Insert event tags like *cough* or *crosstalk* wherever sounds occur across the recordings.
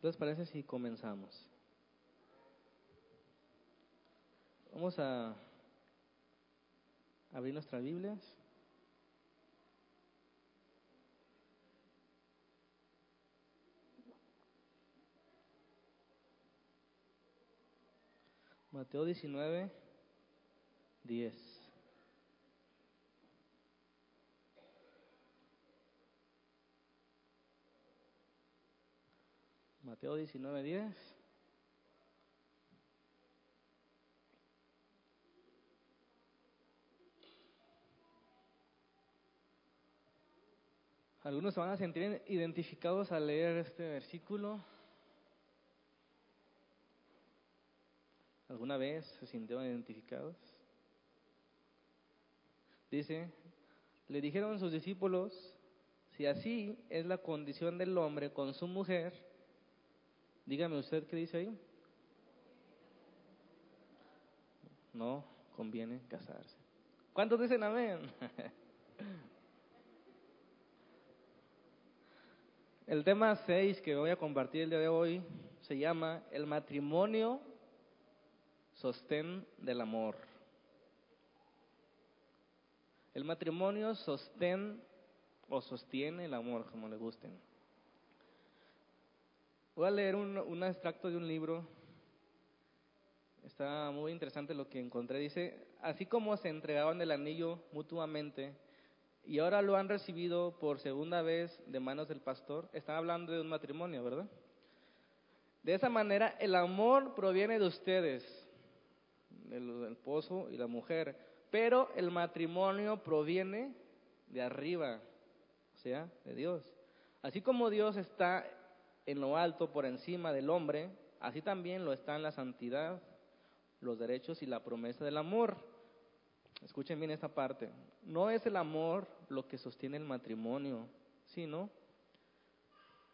¿Qué les parece si comenzamos? Vamos a abrir nuestras Biblias. Mateo 19, 10. Mateo 19, 10. Algunos se van a sentir identificados al leer este versículo. ¿Alguna vez se sintieron identificados? Dice, le dijeron sus discípulos, si así es la condición del hombre con su mujer, dígame usted qué dice ahí. No conviene casarse. ¿Cuántos dicen amén? *laughs* El tema 6 que voy a compartir el día de hoy se llama el matrimonio sostén del amor. El matrimonio sostén o sostiene el amor, como le gusten. Voy a leer un, un extracto de un libro. Está muy interesante lo que encontré. Dice, así como se entregaban el anillo mutuamente, y ahora lo han recibido por segunda vez de manos del pastor. Están hablando de un matrimonio, ¿verdad? De esa manera, el amor proviene de ustedes, del esposo y la mujer, pero el matrimonio proviene de arriba, o sea, de Dios. Así como Dios está en lo alto por encima del hombre, así también lo está en la santidad, los derechos y la promesa del amor. Escuchen bien esta parte. No es el amor lo que sostiene el matrimonio, sino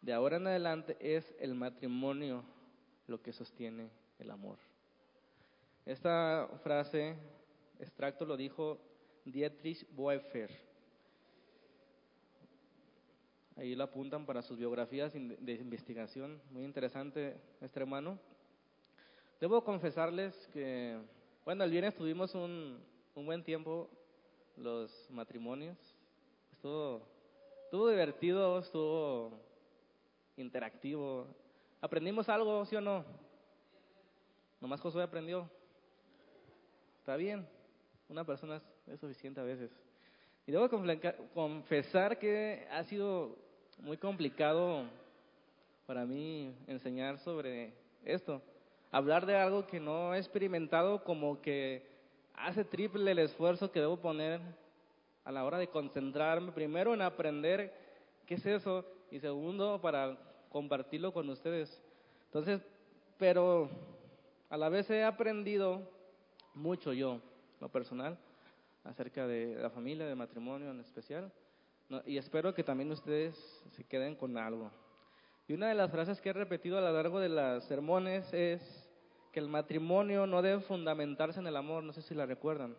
de ahora en adelante es el matrimonio lo que sostiene el amor. Esta frase, extracto, lo dijo Dietrich Boefer. Ahí lo apuntan para sus biografías de investigación. Muy interesante este hermano. Debo confesarles que, bueno, el viernes tuvimos un, un buen tiempo los matrimonios. Estuvo, estuvo divertido, estuvo interactivo. ¿Aprendimos algo, sí o no? Nomás Josué aprendió. Está bien, una persona es suficiente a veces. Y debo confesar que ha sido muy complicado para mí enseñar sobre esto. Hablar de algo que no he experimentado como que hace triple el esfuerzo que debo poner a la hora de concentrarme, primero en aprender qué es eso y segundo para compartirlo con ustedes. Entonces, pero a la vez he aprendido mucho yo, lo personal, acerca de la familia, de matrimonio en especial, y espero que también ustedes se queden con algo. Y una de las frases que he repetido a lo largo de las sermones es, el matrimonio no debe fundamentarse en el amor, no sé si la recuerdan.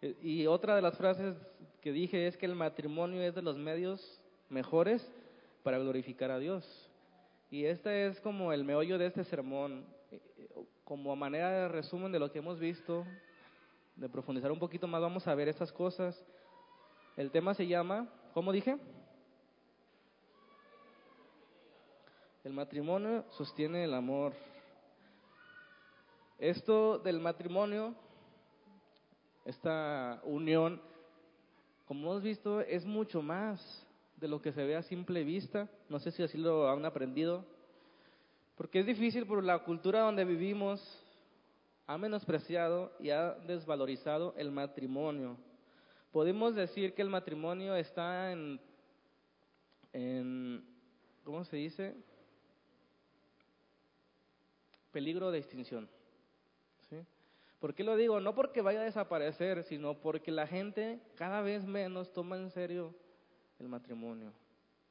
Eh, y otra de las frases que dije es que el matrimonio es de los medios mejores para glorificar a Dios. Y este es como el meollo de este sermón, eh, eh, como manera de resumen de lo que hemos visto, de profundizar un poquito más, vamos a ver estas cosas. El tema se llama, ¿cómo dije? El matrimonio sostiene el amor. Esto del matrimonio, esta unión, como hemos visto, es mucho más de lo que se ve a simple vista. No sé si así lo han aprendido. Porque es difícil por la cultura donde vivimos, ha menospreciado y ha desvalorizado el matrimonio. Podemos decir que el matrimonio está en, ¿cómo se dice? Peligro de extinción. ¿Por qué lo digo? No porque vaya a desaparecer, sino porque la gente cada vez menos toma en serio el matrimonio.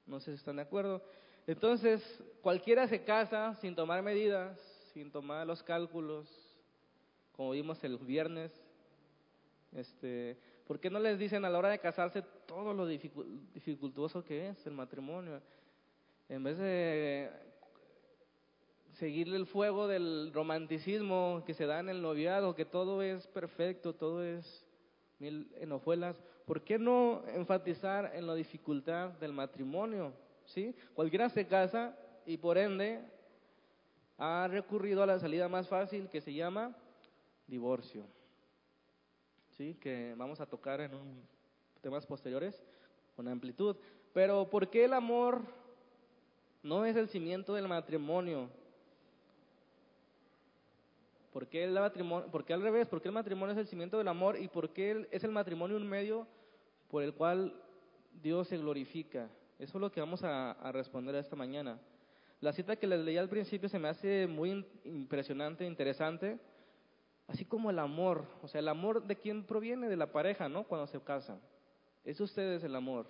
No sé si están de acuerdo. Entonces, cualquiera se casa sin tomar medidas, sin tomar los cálculos, como vimos el viernes. Este, ¿Por qué no les dicen a la hora de casarse todo lo dificultoso que es el matrimonio? En vez de seguirle el fuego del romanticismo que se da en el noviado, que todo es perfecto, todo es mil enojuelas. ¿Por qué no enfatizar en la dificultad del matrimonio? ¿Sí? Cualquiera se casa y por ende ha recurrido a la salida más fácil que se llama divorcio. ¿Sí? Que vamos a tocar en un, temas posteriores con amplitud. Pero ¿por qué el amor no es el cimiento del matrimonio? ¿Por qué, el matrimonio, ¿Por qué al revés? ¿Por qué el matrimonio es el cimiento del amor? ¿Y por qué es el matrimonio un medio por el cual Dios se glorifica? Eso es lo que vamos a, a responder esta mañana. La cita que les leí al principio se me hace muy impresionante, interesante, así como el amor. O sea, el amor de quién proviene de la pareja, ¿no? Cuando se casan. Es ustedes el amor.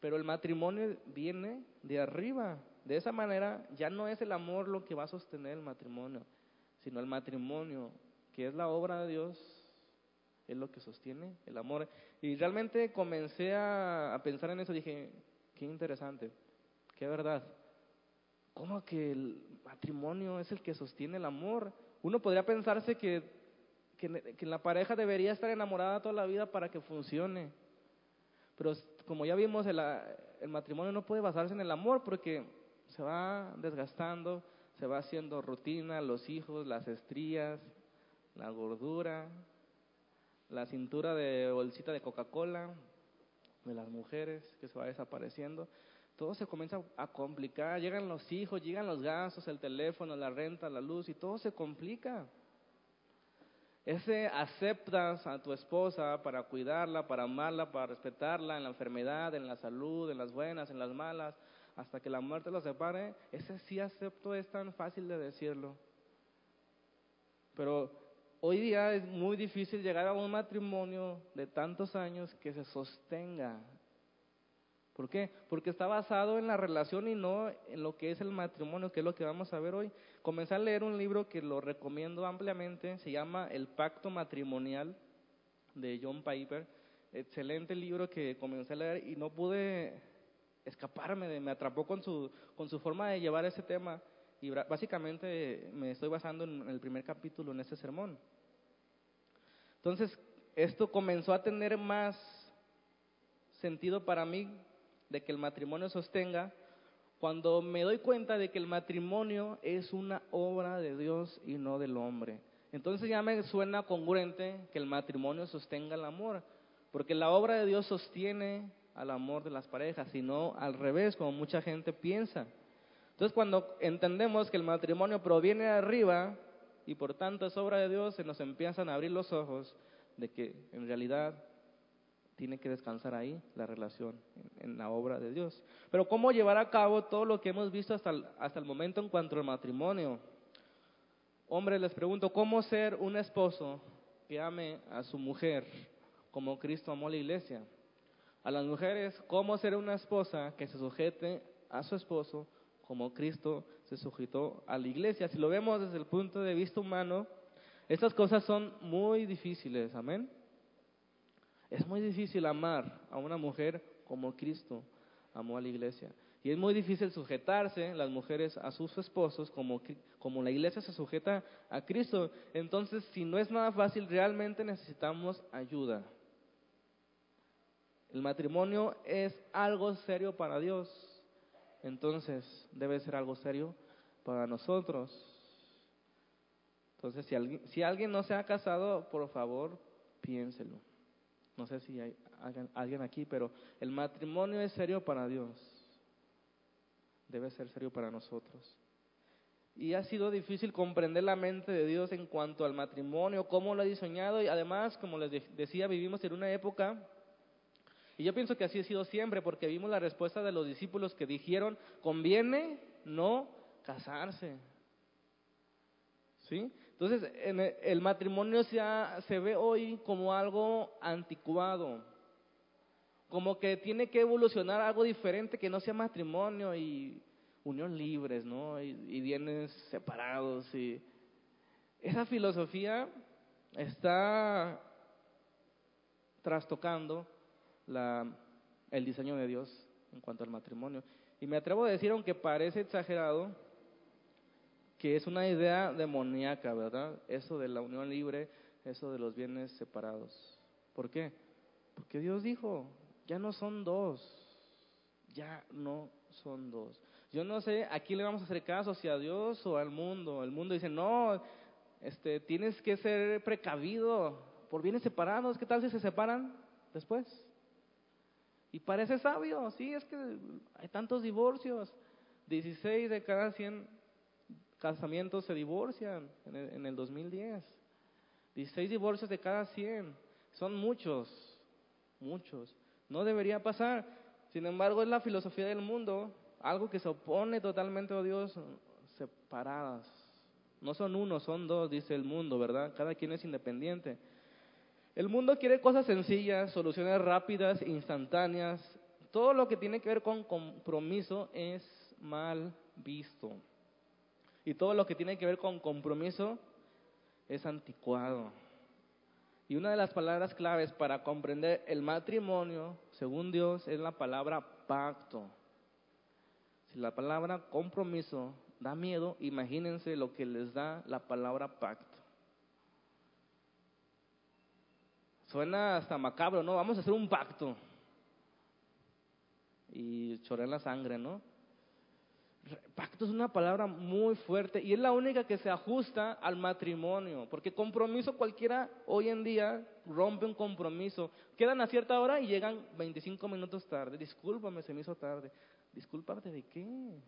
Pero el matrimonio viene de arriba. De esa manera ya no es el amor lo que va a sostener el matrimonio sino el matrimonio, que es la obra de Dios, es lo que sostiene el amor. Y realmente comencé a, pensar en eso, dije, qué interesante, qué verdad. ¿Cómo que el matrimonio es el que sostiene el amor? Uno podría pensarse que, que, que, la pareja debería estar enamorada toda la vida para que funcione. Pero como ya vimos, el, el matrimonio no puede basarse en el amor porque se va desgastando, se va haciendo rutina, los hijos, las estrías, la gordura, la cintura de bolsita de Coca-Cola de las mujeres que se va desapareciendo. Todo se comienza a complicar, llegan los hijos, llegan los gastos, el teléfono, la renta, la luz y todo se complica. Ese aceptas a tu esposa para cuidarla, para amarla, para respetarla en la enfermedad, en la salud, en las buenas, en las malas, hasta que la muerte los separe, ese sí acepto es tan fácil de decirlo. Pero hoy día es muy difícil llegar a un matrimonio de tantos años que se sostenga. ¿Por qué? Porque está basado en la relación y no en lo que es el matrimonio, que es lo que vamos a ver hoy. Comencé a leer un libro que lo recomiendo ampliamente, se llama El Pacto Matrimonial de John Piper. Excelente libro que comencé a leer y no pude escaparme, me atrapó con su, con su forma de llevar ese tema y básicamente me estoy basando en el primer capítulo, en ese sermón. Entonces, esto comenzó a tener más sentido para mí de que el matrimonio sostenga cuando me doy cuenta de que el matrimonio es una obra de Dios y no del hombre. Entonces ya me suena congruente que el matrimonio sostenga el amor, porque la obra de Dios sostiene al amor de las parejas, sino al revés, como mucha gente piensa. Entonces, cuando entendemos que el matrimonio proviene de arriba y por tanto es obra de Dios, se nos empiezan a abrir los ojos de que en realidad tiene que descansar ahí la relación en, la obra de Dios. Pero ¿cómo llevar a cabo todo lo que hemos visto hasta el, hasta el momento en cuanto al matrimonio? Hombre, les pregunto, ¿cómo ser un esposo que ame a su mujer como Cristo amó a la iglesia? a las mujeres cómo ser una esposa que se sujete a su esposo como Cristo se sujetó a la iglesia. Si lo vemos desde el punto de vista humano, estas cosas son muy difíciles, amén. Es muy difícil amar a una mujer como Cristo amó a la iglesia. Y es muy difícil sujetarse las mujeres a sus esposos como, como la iglesia se sujeta a Cristo. Entonces, si no es nada fácil, realmente necesitamos ayuda. El matrimonio es algo serio para Dios, entonces debe ser algo serio para nosotros. Entonces, si alguien, si alguien no se ha casado, por favor, piénselo. No sé si hay alguien aquí, pero el matrimonio es serio para Dios. Debe ser serio para nosotros. Y ha sido difícil comprender la mente de Dios en cuanto al matrimonio, cómo lo ha diseñado. Y además, como les decía, vivimos en una época y yo pienso que así ha sido siempre, porque vimos la respuesta de los discípulos que dijeron, conviene no casarse. ¿Sí? Entonces, en el matrimonio se, se ve hoy como algo anticuado, como que tiene que evolucionar algo diferente que no sea matrimonio y unión libres, ¿no? Y, y bienes separados. Y esa filosofía está trastocando la, el diseño de Dios en cuanto al matrimonio. Y me atrevo a decir, aunque parece exagerado, que es una idea demoníaca, ¿verdad? Eso de la unión libre, eso de los bienes separados. ¿Por qué? Porque Dios dijo, ya no son dos, ya no son dos. Yo no sé a quién le vamos a hacer caso, si a Dios o al mundo. El mundo dice, no, este, tienes que ser precavido por bienes separados. ¿Qué tal si se separan después? Y parece sabio, sí, es que hay tantos divorcios. 16 de cada 100 casamientos se divorcian en el, en el 2010. 16 divorcios de cada 100. Son muchos, muchos. No debería pasar. Sin embargo, es la filosofía del mundo, algo que se opone totalmente a Dios, separadas. No son uno, son dos, dice el mundo, ¿verdad? Cada quien es independiente. El mundo quiere cosas sencillas, soluciones rápidas, instantáneas. Todo lo que tiene que ver con compromiso es mal visto. Y todo lo que tiene que ver con compromiso es anticuado. Y una de las palabras claves para comprender el matrimonio, según Dios, es la palabra pacto. Si la palabra compromiso da miedo, imagínense lo que les da la palabra pacto. Suena hasta macabro, ¿no? Vamos a hacer un pacto. Y choré la sangre, ¿no? Pacto es una palabra muy fuerte y es la única que se ajusta al matrimonio, porque compromiso cualquiera hoy en día rompe un compromiso. Quedan a cierta hora y llegan 25 minutos tarde. Discúlpame, se me hizo tarde. Discúlpate de qué?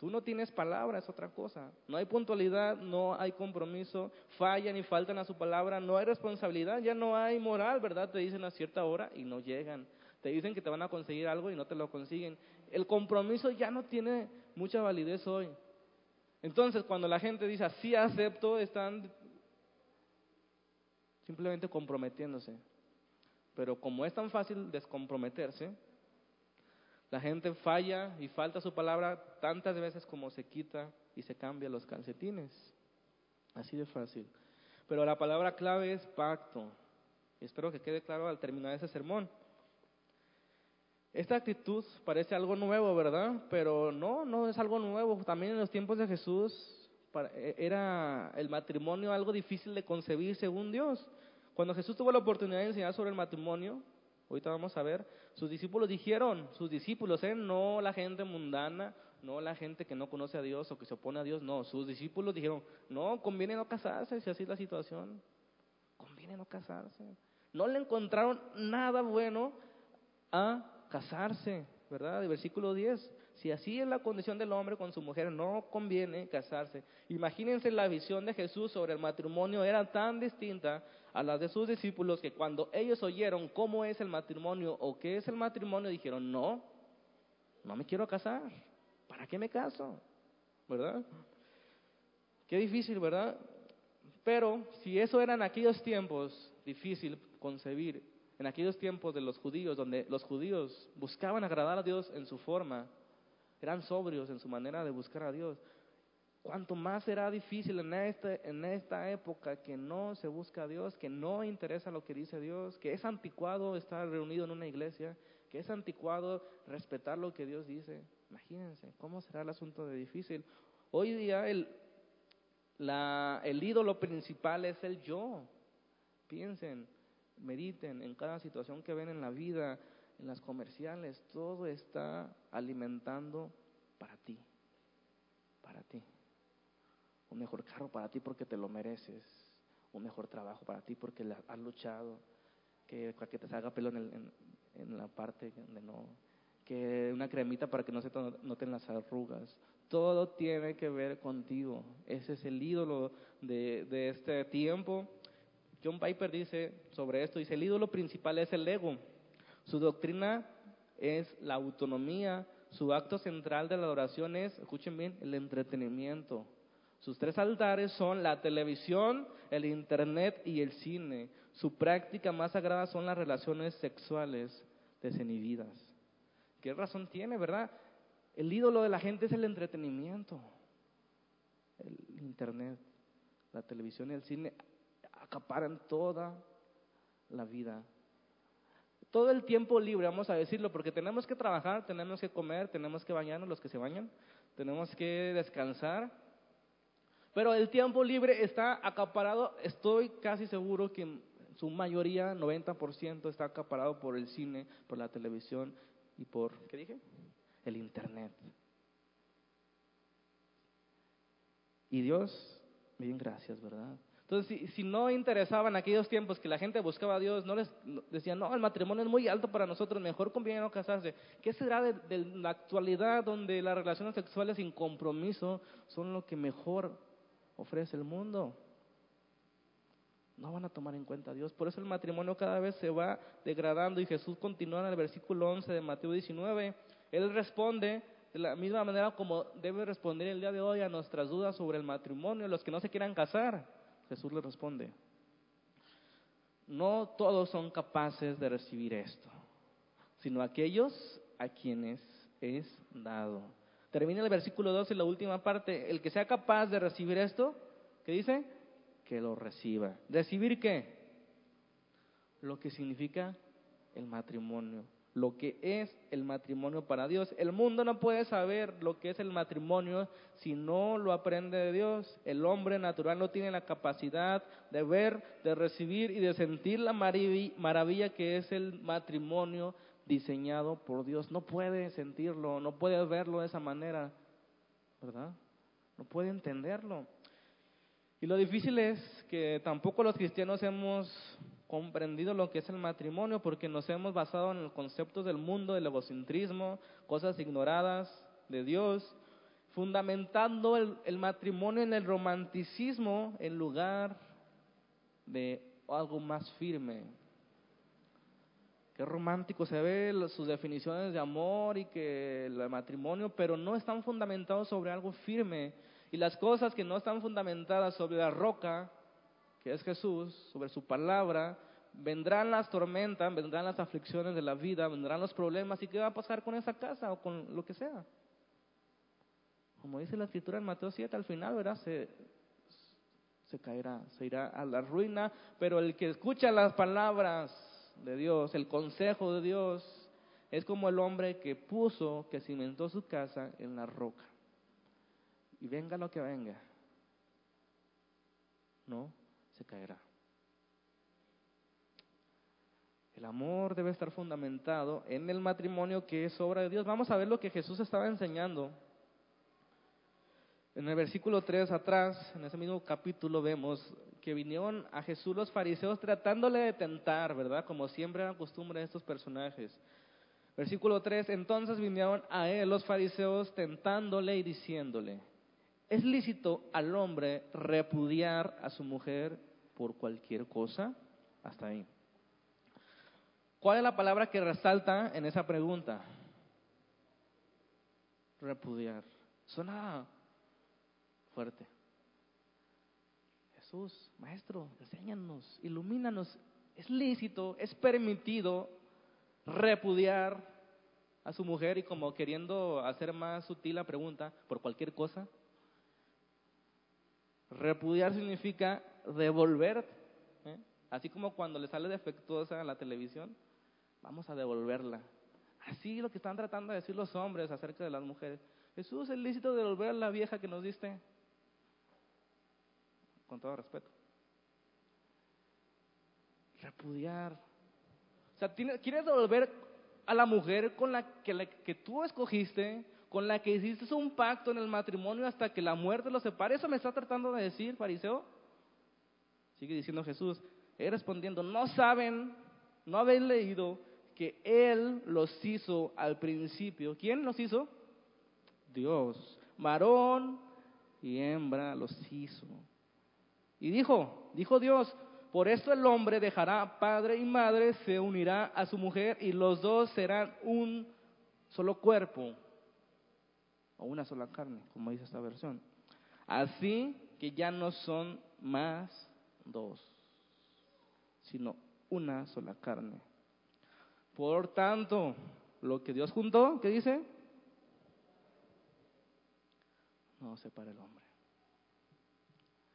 Tú no tienes palabra, es otra cosa. No hay puntualidad, no hay compromiso, fallan y faltan a su palabra, no hay responsabilidad, ya no hay moral, ¿verdad? Te dicen a cierta hora y no llegan. Te dicen que te van a conseguir algo y no te lo consiguen. El compromiso ya no tiene mucha validez hoy. Entonces, cuando la gente dice así acepto, están simplemente comprometiéndose. Pero como es tan fácil descomprometerse, la gente falla y falta su palabra tantas veces como se quita y se cambia los calcetines. Así de fácil. Pero la palabra clave es pacto. Y espero que quede claro al terminar ese sermón. Esta actitud parece algo nuevo, ¿verdad? Pero no, no es algo nuevo. También en los tiempos de Jesús e, era el matrimonio algo difícil de concebir según Dios. Cuando Jesús tuvo la oportunidad de enseñar sobre el matrimonio, ahorita vamos a ver, sus discípulos dijeron, sus discípulos, ¿eh? no la gente mundana, no la gente que no conoce a Dios o que se opone a Dios, no, sus discípulos dijeron, no, conviene no casarse si así es la situación, conviene no casarse. No le encontraron nada bueno a casarse, ¿verdad? El versículo 10. Si así es la condición del hombre con su mujer, no conviene casarse. Imagínense la visión de Jesús sobre el matrimonio era tan distinta a la de sus discípulos que cuando ellos oyeron cómo es el matrimonio o qué es el matrimonio, dijeron, no, no me quiero casar. ¿Para qué me caso? ¿Verdad? Qué difícil, ¿verdad? Pero si eso era en aquellos tiempos difícil concebir, en aquellos tiempos de los judíos, donde los judíos buscaban agradar a Dios en su forma, eran sobrios en su manera de buscar a Dios. Cuanto más será difícil en esta, en esta época que no se busca a Dios, que no interesa lo que dice Dios, que es anticuado estar reunido en una iglesia, que es anticuado respetar lo que Dios dice. Imagínense, ¿cómo será el asunto de difícil? Hoy día el, el ídolo principal es el yo. Piensen, mediten en cada situación que ven en la vida, en las comerciales, todo está alimentando para ti, para ti. Un mejor carro para ti porque te lo mereces, un mejor trabajo para ti porque has luchado, que, que te salga pelo en, en, la parte donde no, que una cremita para que no se noten las arrugas. Todo tiene que ver contigo. Ese es el ídolo de, de este tiempo John Piper dice sobre esto, dice, el ídolo principal es el ego. Su doctrina es la autonomía. Su acto central de la adoración es, escuchen bien, el entretenimiento. Sus tres altares son la televisión, el internet y el cine. Su práctica más sagrada son las relaciones sexuales desinhibidas. ¿Qué razón tiene, verdad? El ídolo de la gente es el entretenimiento. El internet, la televisión y el cine acaparan toda la vida. Todo el tiempo libre, vamos a decirlo, porque tenemos que trabajar, tenemos que comer, tenemos que bañarnos los que se bañan, tenemos que descansar, Pero el tiempo libre está acaparado, estoy casi seguro que su mayoría, 90%, está acaparado por el cine, por la televisión y por, ¿qué dije? El Internet. Y Dios, bien gracias, ¿verdad? Entonces, si, no interesaba en aquellos tiempos que la gente buscaba a Dios, no les decían, no, el matrimonio es muy alto para nosotros, mejor conviene no casarse. ¿Qué será de, la actualidad donde las relaciones sexuales sin compromiso son lo que mejor ofrece el mundo? No van a tomar en cuenta a Dios. Por eso el matrimonio cada vez se va degradando y Jesús continúa en el versículo 11 de Mateo 19. Él responde de la misma manera como debe responder el día de hoy a nuestras dudas sobre el matrimonio, los que no se quieran casar. Jesús le responde, no todos son capaces de recibir esto, sino aquellos a quienes es dado. Termina el versículo 12, la última parte, el que sea capaz de recibir esto, ¿qué dice? Que lo reciba. ¿Recibir qué? Lo que significa el matrimonio lo que es el matrimonio para Dios. El mundo no puede saber lo que es el matrimonio si no lo aprende de Dios. El hombre natural no tiene la capacidad de ver, de recibir y de sentir la maravilla que es el matrimonio diseñado por Dios. No puede sentirlo, no puede verlo de esa manera, ¿verdad? No puede entenderlo. Y lo difícil es que tampoco los cristianos hemos comprendido lo que es el matrimonio porque nos hemos basado en los conceptos del mundo, del egocentrismo, cosas ignoradas de Dios, fundamentando el, el matrimonio en el romanticismo en lugar de algo más firme. Qué romántico se ve sus definiciones de amor y que el matrimonio, pero no están fundamentados sobre algo firme. Y las cosas que no están fundamentadas sobre la roca que es Jesús, sobre su palabra, vendrán las tormentas, vendrán las aflicciones de la vida, vendrán los problemas, ¿y qué va a pasar con esa casa o con lo que sea? Como dice la escritura en Mateo 7, al final, ¿verdad? Se, se caerá, se irá a la ruina, pero el que escucha las palabras de Dios, el consejo de Dios, es como el hombre que puso, que cimentó su casa en la roca. Y venga lo que venga, ¿no? Caerá. El amor debe estar fundamentado en el matrimonio que es obra de Dios. Vamos a ver lo que Jesús estaba enseñando. En el versículo 3 atrás, en ese mismo capítulo, vemos que vinieron a Jesús los fariseos tratándole de tentar, ¿verdad? Como siempre era costumbre de estos personajes. Versículo 3, entonces vinieron a él los fariseos tentándole y diciéndole, ¿es lícito al hombre repudiar a su mujer por cualquier cosa? Hasta ahí. ¿Cuál es la palabra que resalta en esa pregunta? Repudiar. Suena fuerte. Jesús, Maestro, enséñanos, ilumínanos. Es lícito, es permitido repudiar a su mujer y como queriendo hacer más sutil la pregunta, por cualquier cosa. Repudiar significa devolver, ¿eh? así como cuando le sale defectuosa la televisión, vamos a devolverla. Así lo que están tratando de decir los hombres acerca de las mujeres. Jesús, es lícito devolver a la vieja que nos diste. Con todo respeto. Repudiar. O sea, quieres devolver a la mujer con la que, la que tú escogiste, con la que hiciste un pacto en el matrimonio hasta que la muerte los separe. ¿Eso me está tratando de decir, fariseo? Sigue diciendo Jesús, él respondiendo, no saben, no habéis leído que Él los hizo al principio. ¿Quién los hizo? Dios. Varón y hembra los hizo. Y dijo, dijo Dios, por esto el hombre dejará padre y madre, se unirá a su mujer y los dos serán un solo cuerpo o una sola carne, como dice esta versión. Así que ya no son más dos, sino una sola carne. Por tanto, lo que Dios juntó, ¿qué dice? No separa el hombre.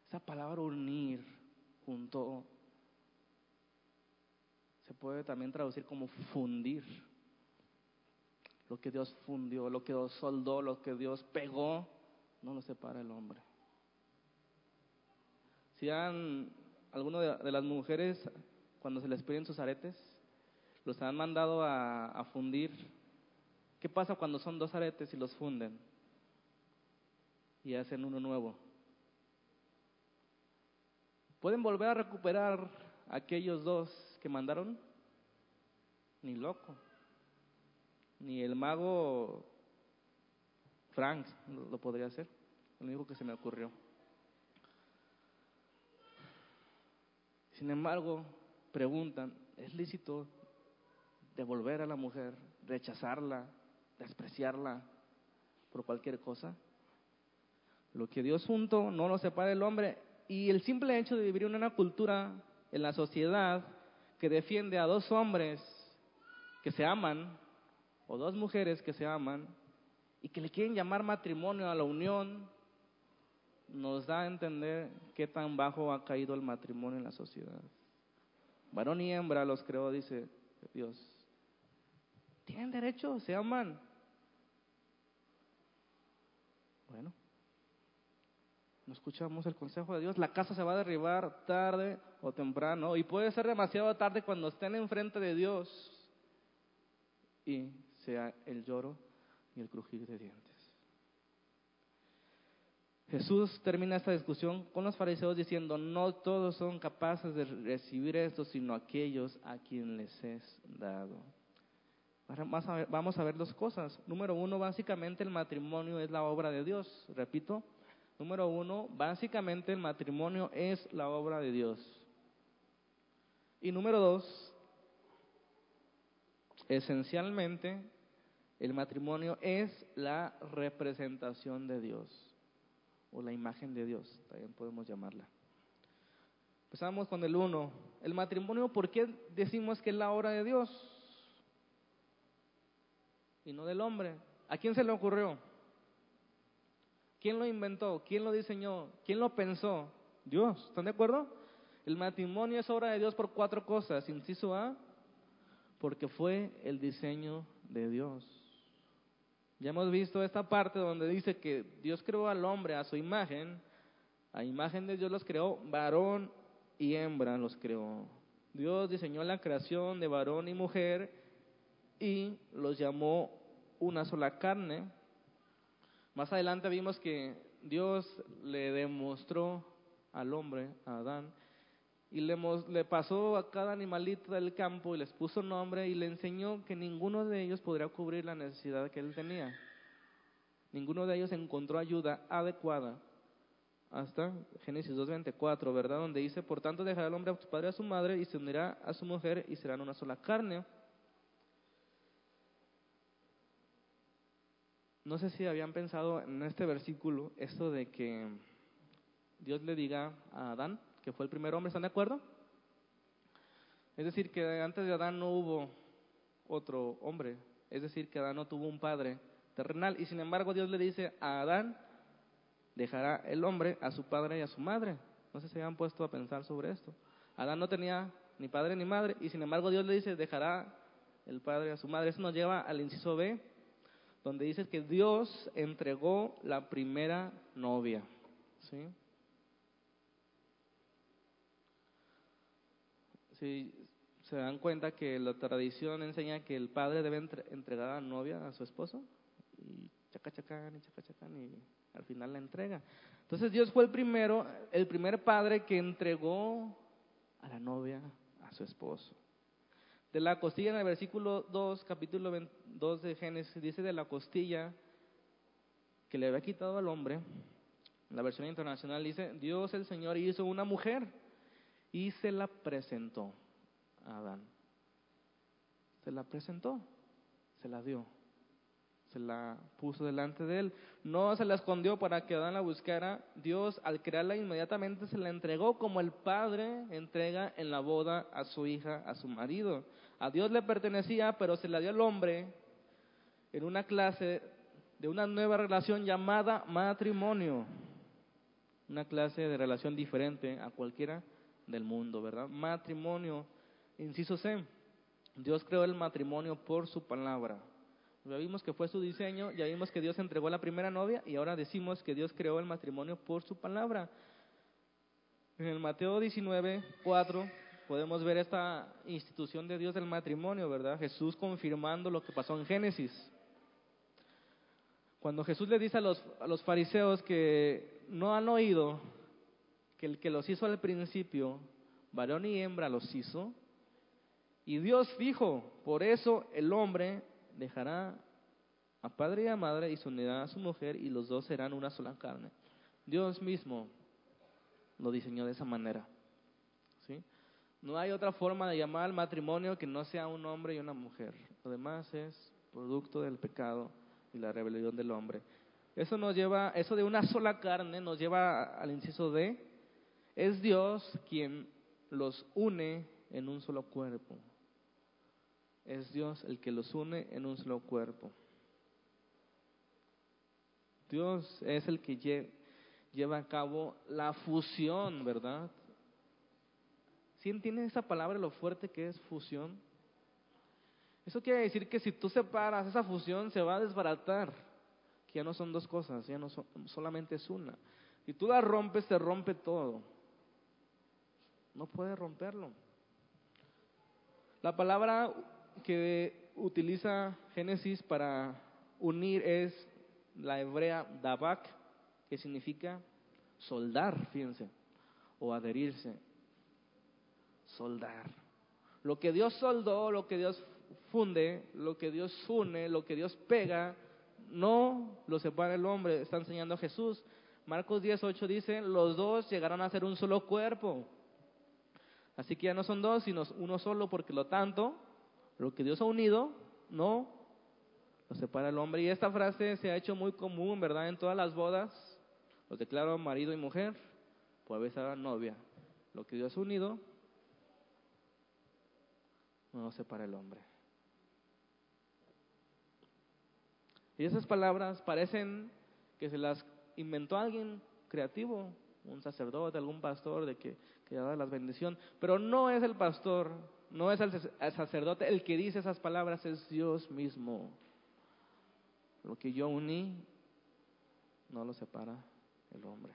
Esa palabra unir, juntó, se puede también traducir como fundir. Lo que Dios fundió, lo que Dios soldó, lo que Dios pegó, no lo separa el hombre. Si han, alguno de, las mujeres, cuando se les piden sus aretes, los han mandado a, fundir. ¿Qué pasa cuando son dos aretes y los funden? Y hacen uno nuevo. ¿Pueden volver a recuperar aquellos dos que mandaron? Ni loco. Ni el mago Frank lo podría hacer. Lo único que se me ocurrió. Sin embargo, preguntan, ¿es lícito devolver a la mujer, rechazarla, despreciarla por cualquier cosa? Lo que Dios junto no lo separa el hombre. Y el simple hecho de vivir en una cultura, en la sociedad, que defiende a dos hombres que se aman, o dos mujeres que se aman, y que le quieren llamar matrimonio a la unión, nos da a entender qué tan bajo ha caído el matrimonio en la sociedad. Varón y hembra los creó, dice Dios. Tienen derecho, se aman. Bueno, no escuchamos el consejo de Dios. La casa se va a derribar tarde o temprano y puede ser demasiado tarde cuando estén enfrente de Dios y sea el lloro y el crujir de dientes. Jesús termina esta discusión con los fariseos diciendo, no todos son capaces de recibir esto, sino aquellos a quien les es dado. Vamos a, ver, dos cosas. Número uno, básicamente el matrimonio es la obra de Dios. Repito, número uno, básicamente el matrimonio es la obra de Dios. Y número dos, esencialmente el matrimonio es la representación de Dios o la imagen de Dios, también podemos llamarla. Empezamos con el uno. El matrimonio, ¿por qué decimos que es la obra de Dios? Y no del hombre. ¿A quién se le ocurrió? ¿Quién lo inventó? ¿Quién lo diseñó? ¿Quién lo pensó? Dios. ¿Están de acuerdo? El matrimonio es obra de Dios por cuatro cosas. Inciso A, porque fue el diseño de Dios. Ya hemos visto esta parte donde dice que Dios creó al hombre a su imagen, a imagen de Dios los creó, varón y hembra los creó. Dios diseñó la creación de varón y mujer y los llamó una sola carne. Más adelante vimos que Dios le demostró al hombre, a Adán, y le, pasó a cada animalito del campo y les puso nombre y le enseñó que ninguno de ellos podría cubrir la necesidad que él tenía. Ninguno de ellos encontró ayuda adecuada. Hasta Génesis 2.24, ¿verdad? Donde dice, por tanto dejará el hombre a su padre y a su madre y se unirá a su mujer y serán una sola carne. No sé si habían pensado en este versículo esto de que Dios le diga a Adán, que fue el primer hombre, ¿están de acuerdo? Es decir, que antes de Adán no hubo otro hombre, es decir, que Adán no tuvo un padre terrenal, y sin embargo Dios le dice a Adán, dejará el hombre a su padre y a su madre. No sé si se han puesto a pensar sobre esto. Adán no tenía ni padre ni madre, y sin embargo Dios le dice, dejará el padre a su madre. Eso nos lleva al inciso B, donde dice que Dios entregó la primera novia. ¿Sí? Si se dan cuenta que la tradición enseña que el padre debe entregar a la novia a su esposo y chacachacán y chacachacán y al final la entrega. Entonces Dios fue el primero, el primer padre que entregó a la novia a su esposo. De la costilla en el versículo 2, capítulo 2 de Génesis, dice de la costilla que le había quitado al hombre, la versión internacional dice, Dios el Señor hizo una mujer y se la presentó a Adán. Se la presentó, se la dio, se la puso delante de él. No se la escondió para que Adán la buscara. Dios al crearla inmediatamente se la entregó como el padre entrega en la boda a su hija, a su marido. A Dios le pertenecía, pero se la dio al hombre en una clase de una nueva relación llamada matrimonio. Una clase de relación diferente a cualquiera del mundo, ¿verdad? Matrimonio, inciso C, Dios creó el matrimonio por su palabra. Ya vimos que fue su diseño, ya vimos que Dios entregó la primera novia y ahora decimos que Dios creó el matrimonio por su palabra. En el Mateo 19, 4, podemos ver esta institución de Dios del matrimonio, ¿verdad? Jesús confirmando lo que pasó en Génesis. Cuando Jesús le dice a los, a los fariseos que no han oído que el que los hizo al principio, varón y hembra los hizo, y Dios dijo, por eso el hombre dejará a padre y a madre y se unirá a su mujer y los dos serán una sola carne. Dios mismo lo diseñó de esa manera. ¿sí? No hay otra forma de llamar al matrimonio que no sea un hombre y una mujer. Lo demás es producto del pecado y la rebelión del hombre. Eso nos lleva, eso de una sola carne nos lleva al inciso de, es Dios quien los une en un solo cuerpo. Es Dios el que los une en un solo cuerpo. Dios es el que lleva a cabo la fusión, ¿verdad? ¿Sí entienden esa palabra, lo fuerte que es fusión? Eso quiere decir que si tú separas esa fusión, se va a desbaratar. Que ya no son dos cosas, ya no solamente es una. Si tú la rompes, te rompe todo. No puedes romperlo. La palabra que utiliza Génesis para unir es la hebrea dabak, que significa soldar, fíjense, o adherirse. Soldar. Lo que Dios soldó, lo que Dios funde, lo que Dios une, lo que Dios pega, no lo separa el hombre, está enseñando a Jesús. Marcos 18 dice, los dos llegarán a ser un solo cuerpo. Así que ya no son dos, sino uno solo, porque lo tanto, lo que Dios ha unido, no lo separa el hombre. Y esta frase se ha hecho muy común, ¿verdad? En todas las bodas, los declaro marido y mujer, pues a veces novia. Lo que Dios ha unido, no lo separa el hombre. Y esas palabras parecen que se las inventó alguien creativo, un sacerdote, algún pastor, de que, que da la bendición, pero no es el pastor, no es el sacerdote el que dice esas palabras, es Dios mismo. Lo que yo uní no lo separa el hombre.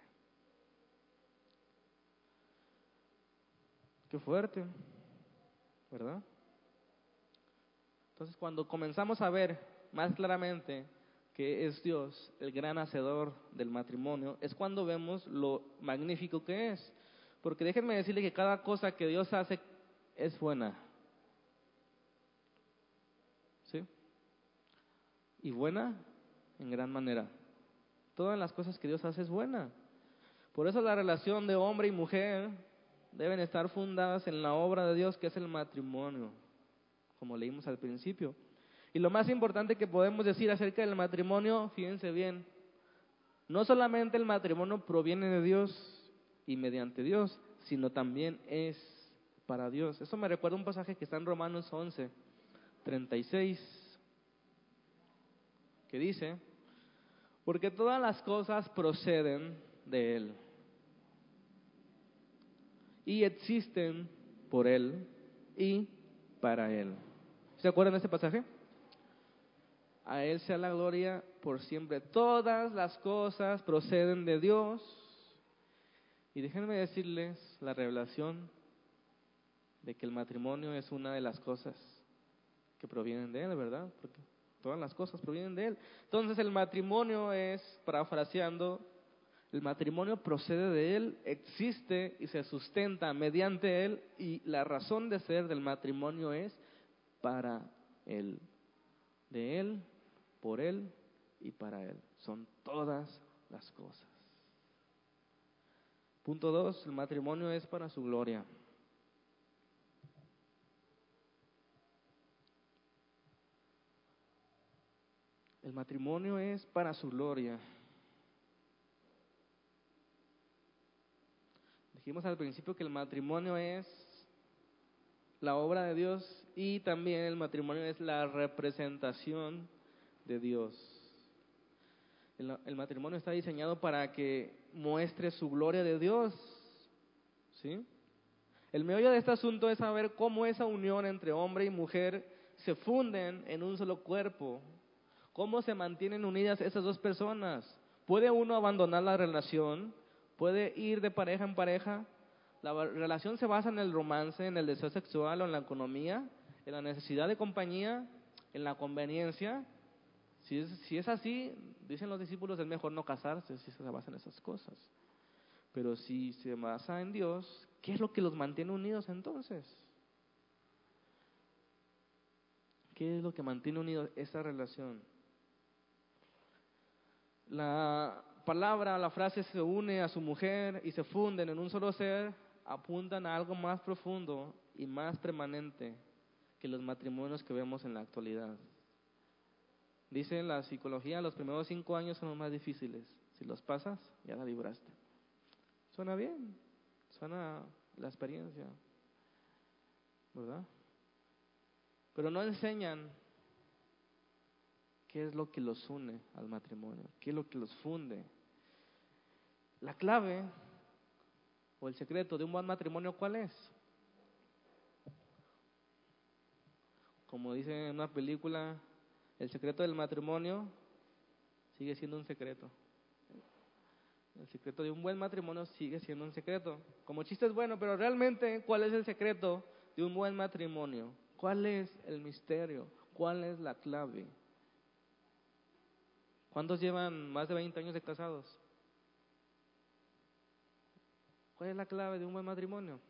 Qué fuerte, ¿verdad? Entonces cuando comenzamos a ver más claramente que es Dios el gran hacedor del matrimonio, es cuando vemos lo magnífico que es. Porque déjenme decirle que cada cosa que Dios hace es buena. ¿Sí? y buena en gran manera. Todas las cosas que Dios hace es buena. Por eso la relación de hombre y mujer deben estar fundadas en la obra de Dios que es el matrimonio, como leímos al principio. Y lo más importante que podemos decir acerca del matrimonio, fíjense bien, no solamente el matrimonio proviene de Dios y mediante Dios, sino también es para Dios. Eso me recuerda un pasaje que está en Romanos 11, 36 que dice, porque todas las cosas proceden de Él y existen por Él y para Él. ¿Se acuerdan de este pasaje? A Él sea la gloria por siempre. Todas las cosas proceden de Dios. Y déjenme decirles la revelación de que el matrimonio es una de las cosas que provienen de Él, ¿verdad? Porque Todas las cosas provienen de Él. Entonces el matrimonio es, parafraseando, el matrimonio procede de Él, existe y se sustenta mediante Él y la razón de ser del matrimonio es para Él. De Él, por Él y para Él. Son todas las cosas. Punto dos, el matrimonio es para su gloria. El matrimonio es para su gloria. Dijimos al principio que el matrimonio es la obra de Dios y también el matrimonio es la representación de Dios. El, matrimonio está diseñado para que muestre su gloria de Dios. ¿Sí? El meollo de este asunto es saber cómo esa unión entre hombre y mujer se funden en un solo cuerpo, ¿Cómo se mantienen unidas esas dos personas? ¿Puede uno abandonar la relación? ¿Puede ir de pareja en pareja? la relación se basa en el romance, en el deseo sexual o en la economía, en la necesidad de compañía, en la conveniencia. Si es, si es así, dicen los discípulos, es mejor no casarse si se basa en esas cosas. Pero si se basa en Dios, ¿qué es lo que los mantiene unidos entonces? ¿Qué es lo que mantiene unidos esa relación? La palabra, la frase se une a su mujer y se funden en un solo ser, apuntan a algo más profundo y más permanente que los matrimonios que vemos en la actualidad. Dice la psicología, los primeros cinco años son los más difíciles. Si los pasas, ya la libraste. Suena bien, suena la experiencia, ¿verdad? Pero no enseñan qué es lo que los une al matrimonio, qué es lo que los funde. La clave o el secreto de un buen matrimonio, ¿cuál es? Como dice en una película, el secreto del matrimonio sigue siendo un secreto. El secreto de un buen matrimonio sigue siendo un secreto. Como chiste es bueno, pero realmente, ¿cuál es el secreto de un buen matrimonio? ¿Cuál es el misterio? ¿Cuál es la clave? ¿Cuántos llevan más de 20 años de casados? ¿Cuál es la clave de un buen matrimonio?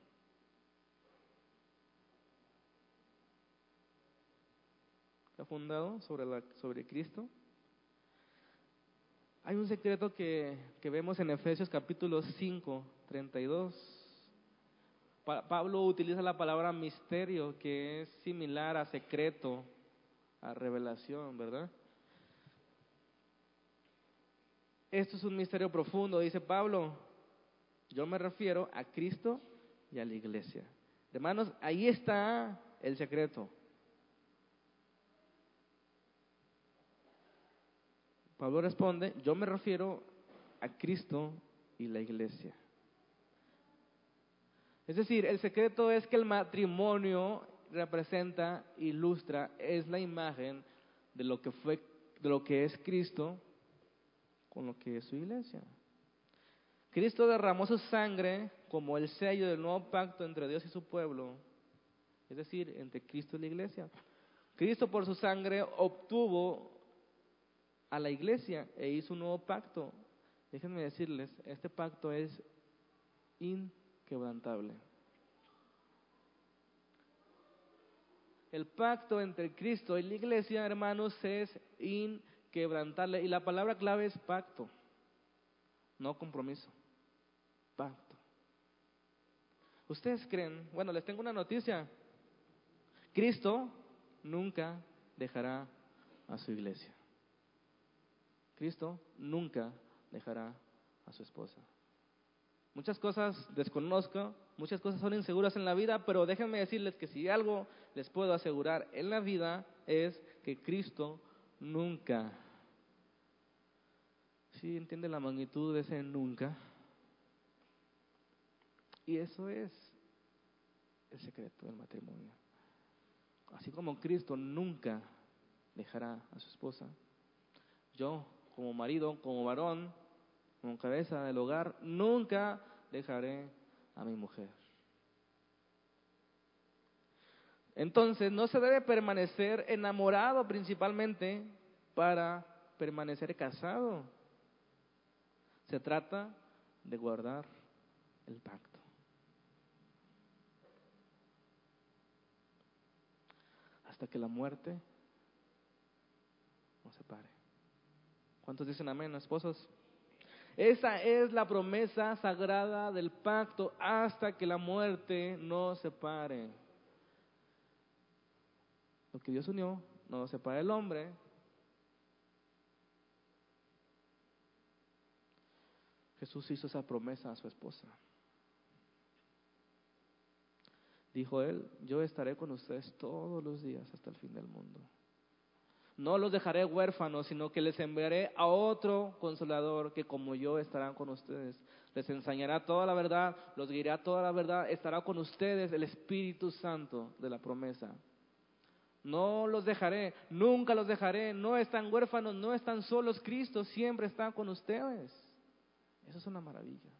¿Está fundado sobre, la, sobre Cristo? Hay un secreto que, que vemos en Efesios capítulo 5, 32. Pablo utiliza la palabra misterio, que es similar a secreto, a revelación, ¿verdad? Esto es un misterio profundo, dice Pablo. Yo me refiero a Cristo y a la iglesia. Hermanos, ahí está el secreto. Pablo responde, yo me refiero a Cristo y la iglesia. Es decir, el secreto es que el matrimonio representa, ilustra, es la imagen de lo que fue, de lo que es Cristo con lo que es su iglesia. Cristo derramó su sangre como el sello del nuevo pacto entre Dios y su pueblo, es decir, entre Cristo y la iglesia. Cristo por su sangre obtuvo a la iglesia e hizo un nuevo pacto. Déjenme decirles, este pacto es inquebrantable. El pacto entre Cristo y la iglesia, hermanos, es inquebrantable. Y la palabra clave es pacto, no compromiso. Pacto. ¿Ustedes creen? Bueno, les tengo una noticia. Cristo nunca dejará a su iglesia. Cristo nunca dejará a su esposa. Muchas cosas desconozco, muchas cosas son inseguras en la vida, pero déjenme decirles que si algo les puedo asegurar en la vida es que Cristo nunca, ¿sí entiende la magnitud de ese nunca? Y eso es el secreto del matrimonio. Así como Cristo nunca dejará a su esposa, yo como marido, como varón, como cabeza del hogar, nunca dejaré a mi mujer. Entonces, no se debe permanecer enamorado principalmente para permanecer casado. Se trata de guardar el pacto. Hasta que la muerte nos separe. ¿Cuántos dicen amén, esposos? Esa es la promesa sagrada del pacto hasta que la muerte nos separe. Lo que Dios unió, no separa el hombre. Jesús hizo esa promesa a su esposa. Dijo él, yo estaré con ustedes todos los días hasta el fin del mundo no los dejaré huérfanos, sino que les enviaré a otro consolador que como yo estará con ustedes. Les enseñará toda la verdad, los guiará toda la verdad, estará con ustedes el Espíritu Santo de la promesa. No los dejaré, nunca los dejaré, no están huérfanos, no están solos, Cristo siempre está con ustedes. Eso es una maravilla.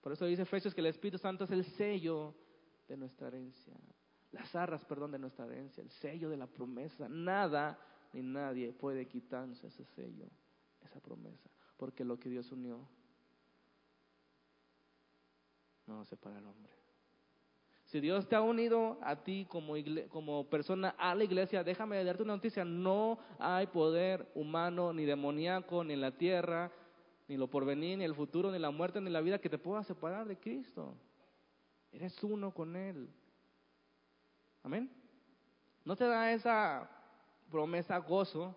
Por eso dice Efesios que el Espíritu Santo es el sello de nuestra herencia. Las arras, perdón, de nuestra herencia, el sello de la promesa. Nada ni nadie puede quitarnos ese sello, esa promesa. Porque lo que Dios unió no separa al hombre. Si Dios te ha unido a ti como, como persona a la iglesia, déjame darte una noticia, no hay poder humano ni demoníaco ni en la tierra, ni lo porvenir, ni el futuro, ni la muerte, ni la vida que te pueda separar de Cristo. Eres uno con Él. Amén. ¿No te da esa promesa gozo?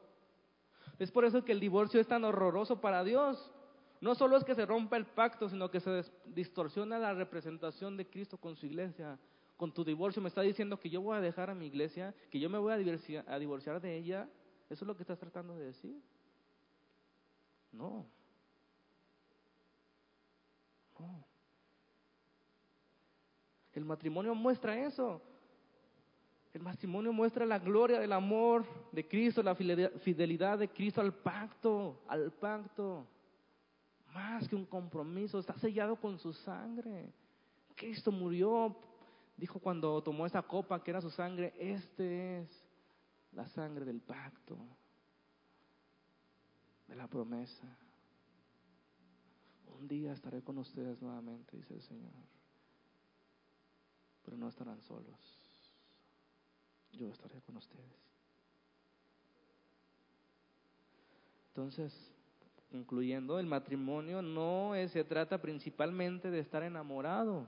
Es por eso que el divorcio es tan horroroso para Dios. No solo es que se rompa el pacto, sino que se distorsiona la representación de Cristo con su iglesia. Con tu divorcio me está diciendo que yo voy a dejar a mi iglesia, que yo me voy a, divorciar de ella. ¿Eso es lo que estás tratando de decir? No. No. El matrimonio muestra eso. El matrimonio muestra la gloria del amor de Cristo, la fidelidad de Cristo al pacto, al pacto. Más que un compromiso, está sellado con su sangre. Cristo murió, dijo cuando tomó esa copa que era su sangre, este es la sangre del pacto, de la promesa. Un día estaré con ustedes nuevamente, dice el Señor, pero no estarán solos yo estaré con ustedes. Entonces, concluyendo, el matrimonio no se trata principalmente de estar enamorado,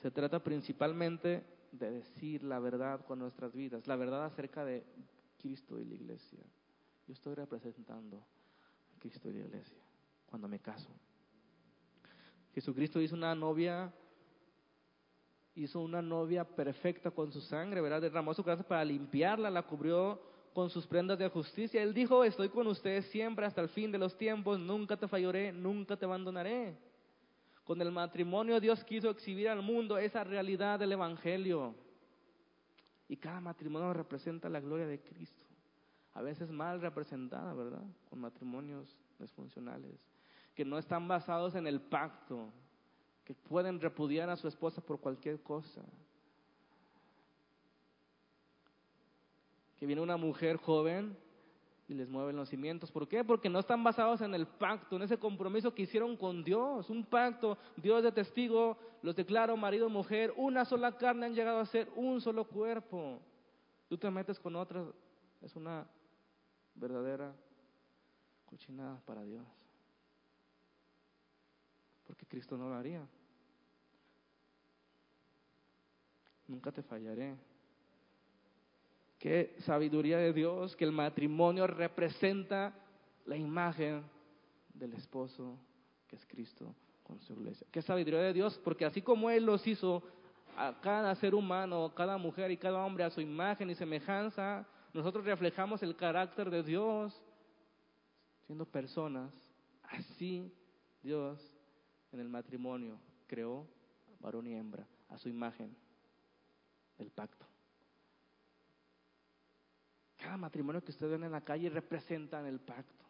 se trata principalmente de decir la verdad con nuestras vidas, la verdad acerca de Cristo y la iglesia. Yo estoy representando a Cristo y la iglesia cuando me caso. Jesucristo hizo una novia hizo una novia perfecta con su sangre, ¿verdad? Derramó su casa para limpiarla, la cubrió con sus prendas de justicia. Él dijo, estoy con ustedes siempre hasta el fin de los tiempos, nunca te fallaré, nunca te abandonaré. Con el matrimonio Dios quiso exhibir al mundo esa realidad del Evangelio. Y cada matrimonio representa la gloria de Cristo. A veces mal representada, ¿verdad? Con matrimonios disfuncionales, que no están basados en el pacto, que pueden repudiar a su esposa por cualquier cosa. Que viene una mujer joven y les mueve los cimientos. ¿Por qué? Porque no están basados en el pacto, en ese compromiso que hicieron con Dios. Un pacto, Dios de testigo, los declaro marido, mujer, una sola carne han llegado a ser un solo cuerpo. Tú te metes con otra, es una verdadera cochinada para Dios porque Cristo no lo haría. Nunca te fallaré. Qué sabiduría de Dios que el matrimonio representa la imagen del esposo que es Cristo con su iglesia. Qué sabiduría de Dios, porque así como Él los hizo a cada ser humano, cada mujer y cada hombre a su imagen y semejanza, nosotros reflejamos el carácter de Dios siendo personas. Así Dios en el matrimonio creó varón y hembra a su imagen, el pacto. Cada matrimonio que ustedes ven en la calle representan el pacto.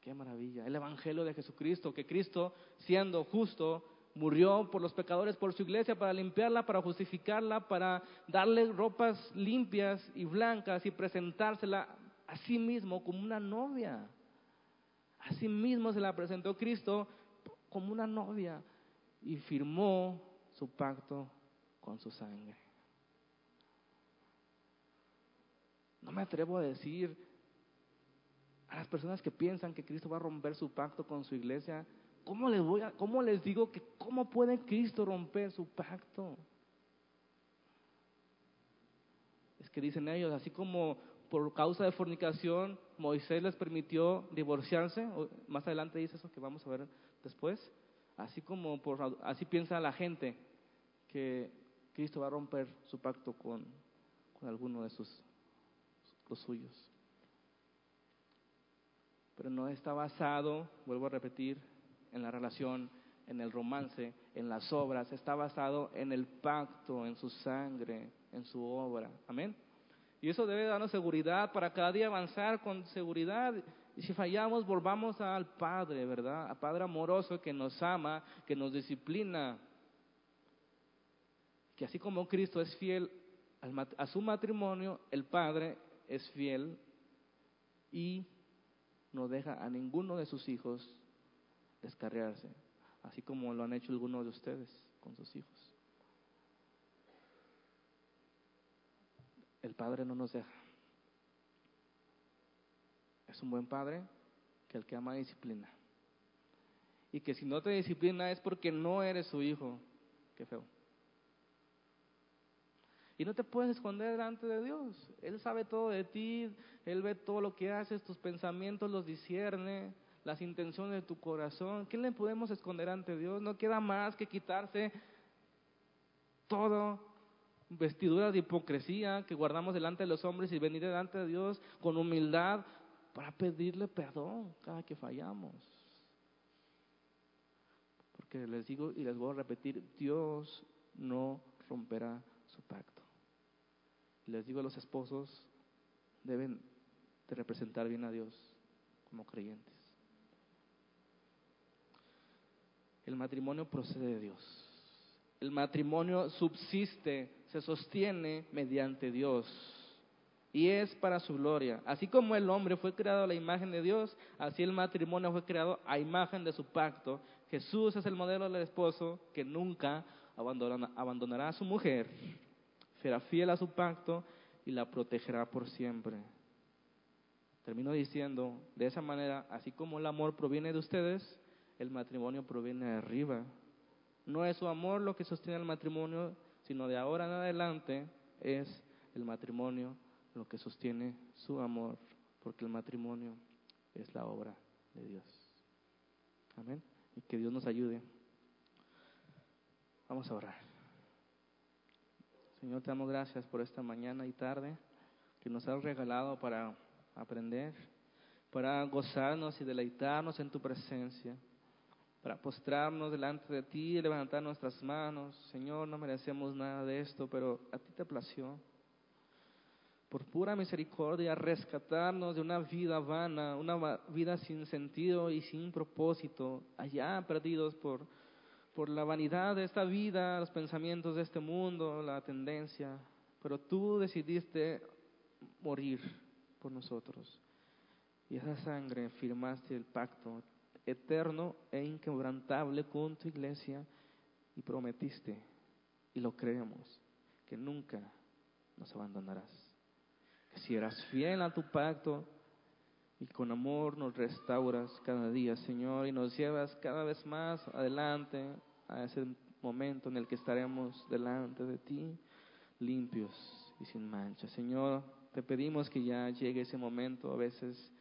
Qué maravilla. El Evangelio de Jesucristo, que Cristo, siendo justo, murió por los pecadores, por su iglesia, para limpiarla, para justificarla, para darle ropas limpias y blancas y presentársela a sí mismo como una novia. A sí mismo se la presentó Cristo como una novia y firmó su pacto con su sangre. No me atrevo a decir a las personas que piensan que Cristo va a romper su pacto con su iglesia, ¿cómo les, voy a, cómo les digo que cómo puede Cristo romper su pacto? Es que dicen ellos, así como por causa de fornicación Moisés les permitió divorciarse, más adelante dice eso que vamos a ver después, así como por, así piensa la gente que Cristo va a romper su pacto con, con alguno de sus los suyos. Pero no está basado, vuelvo a repetir, en la relación, en el romance, en las obras, está basado en el pacto, en su sangre, en su obra. Amén. Y eso debe darnos seguridad para cada día avanzar con seguridad Y si fallamos, volvamos al Padre, ¿verdad? Al Padre amoroso que nos ama, que nos disciplina. Que así como Cristo es fiel a su matrimonio, el Padre es fiel y no deja a ninguno de sus hijos descarriarse, así como lo han hecho algunos de ustedes con sus hijos. El Padre no nos deja. Es un buen Padre que el que ama disciplina. Y que si no te disciplina es porque no eres su hijo. Qué feo. Y no te puedes esconder delante de Dios. Él sabe todo de ti, Él ve todo lo que haces, tus pensamientos los discierne, las intenciones de tu corazón. ¿Qué le podemos esconder ante Dios? No queda más que quitarse todo, vestiduras de hipocresía que guardamos delante de los hombres y venir delante de Dios con humildad para pedirle perdón cada que fallamos. Porque les digo y les voy a repetir, Dios no romperá su pacto les digo a los esposos, deben de representar bien a Dios como creyentes. El matrimonio procede de Dios. El matrimonio subsiste, se sostiene mediante Dios. Y es para su gloria. Así como el hombre fue creado a la imagen de Dios, así el matrimonio fue creado a imagen de su pacto. Jesús es el modelo del esposo que nunca abandonará a su mujer será fiel a su pacto y la protegerá por siempre. Termino diciendo, de esa manera, así como el amor proviene de ustedes, el matrimonio proviene de arriba. No es su amor lo que sostiene el matrimonio, sino de ahora en adelante es el matrimonio lo que sostiene su amor, porque el matrimonio es la obra de Dios. Amén. Y que Dios nos ayude. Vamos a orar. Señor, te damos gracias por esta mañana y tarde que nos has regalado para aprender, para gozarnos y deleitarnos en tu presencia, para postrarnos delante de ti y levantar nuestras manos. Señor, no merecemos nada de esto, pero a ti te plació. Por pura misericordia, rescatarnos de una vida vana, una vida sin sentido y sin propósito, allá perdidos por por la vanidad de esta vida, los pensamientos de este mundo, la tendencia, pero tú decidiste morir por nosotros. Y esa sangre firmaste el pacto eterno e inquebrantable con tu iglesia y prometiste, y lo creemos, que nunca nos abandonarás. Que si eras fiel a tu pacto y con amor nos restauras cada día, Señor, y nos llevas cada vez más adelante a ese momento en el que estaremos delante de ti, limpios y sin mancha. Señor, te pedimos que ya llegue ese momento. A veces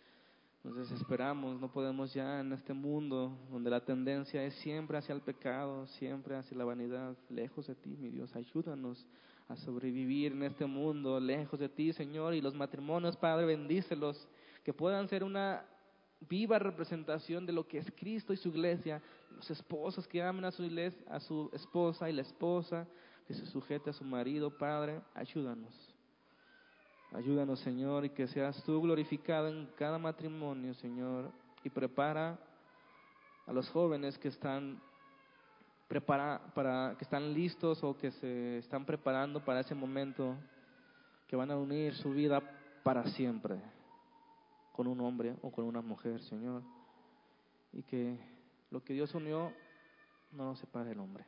nos desesperamos, no podemos ya en este mundo donde la tendencia es siempre hacia el pecado, siempre hacia la vanidad, lejos de ti, mi Dios. Ayúdanos a sobrevivir en este mundo, lejos de ti, Señor. Y los matrimonios, Padre, bendícelos, que puedan ser una viva representación de lo que es Cristo y su iglesia, los esposos que amen a su, iglesia, a su esposa y la esposa que se sujete a su marido, Padre, ayúdanos. Ayúdanos, Señor, y que seas tú glorificado en cada matrimonio, Señor, y prepara a los jóvenes que están prepara, para que están listos o que se están preparando para ese momento que van a unir su vida para siempre con un hombre o con una mujer, Señor. Y que lo que Dios unió no nos separe el hombre.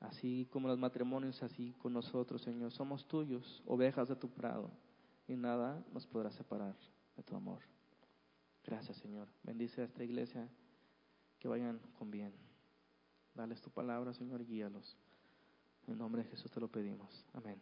Así como los matrimonios, así con nosotros, Señor. Somos tuyos, ovejas de tu prado, y nada nos podrá separar de tu amor. Gracias, Señor. Bendice a esta iglesia, que vayan con bien. Dales tu palabra, Señor, guíalos. En nombre de Jesús te lo pedimos. Amén.